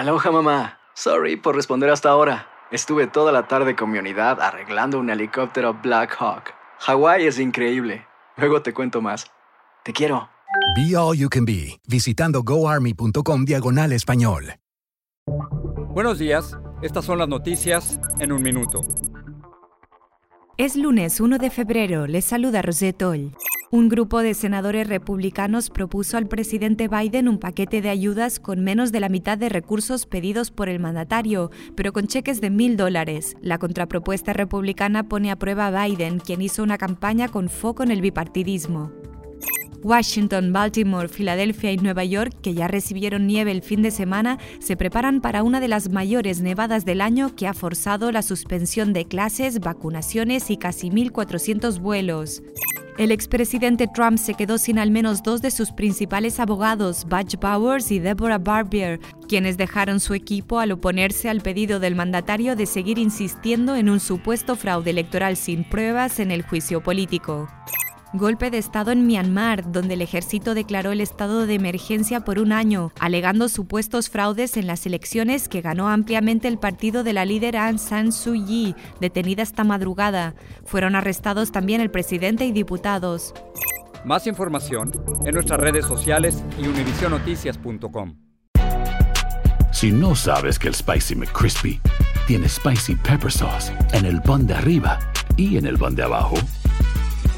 Aloha mamá. Sorry por responder hasta ahora. Estuve toda la tarde con mi unidad arreglando un helicóptero Black Hawk. Hawái es increíble. Luego te cuento más. Te quiero. Be All You Can Be, visitando goarmy.com diagonal español. Buenos días, estas son las noticias en un minuto. Es lunes 1 de febrero, les saluda Rosetol. Un grupo de senadores republicanos propuso al presidente Biden un paquete de ayudas con menos de la mitad de recursos pedidos por el mandatario, pero con cheques de mil dólares. La contrapropuesta republicana pone a prueba a Biden, quien hizo una campaña con foco en el bipartidismo. Washington, Baltimore, Filadelfia y Nueva York, que ya recibieron nieve el fin de semana, se preparan para una de las mayores nevadas del año que ha forzado la suspensión de clases, vacunaciones y casi 1.400 vuelos. El expresidente Trump se quedó sin al menos dos de sus principales abogados, Butch Bowers y Deborah Barbier, quienes dejaron su equipo al oponerse al pedido del mandatario de seguir insistiendo en un supuesto fraude electoral sin pruebas en el juicio político. Golpe de Estado en Myanmar, donde el ejército declaró el estado de emergencia por un año, alegando supuestos fraudes en las elecciones que ganó ampliamente el partido de la líder Aung San Suu Kyi, detenida esta madrugada. Fueron arrestados también el presidente y diputados. Más información en nuestras redes sociales y univisionoticias.com. Si no sabes que el Spicy McCrispy tiene Spicy Pepper Sauce en el pan de arriba y en el pan de abajo,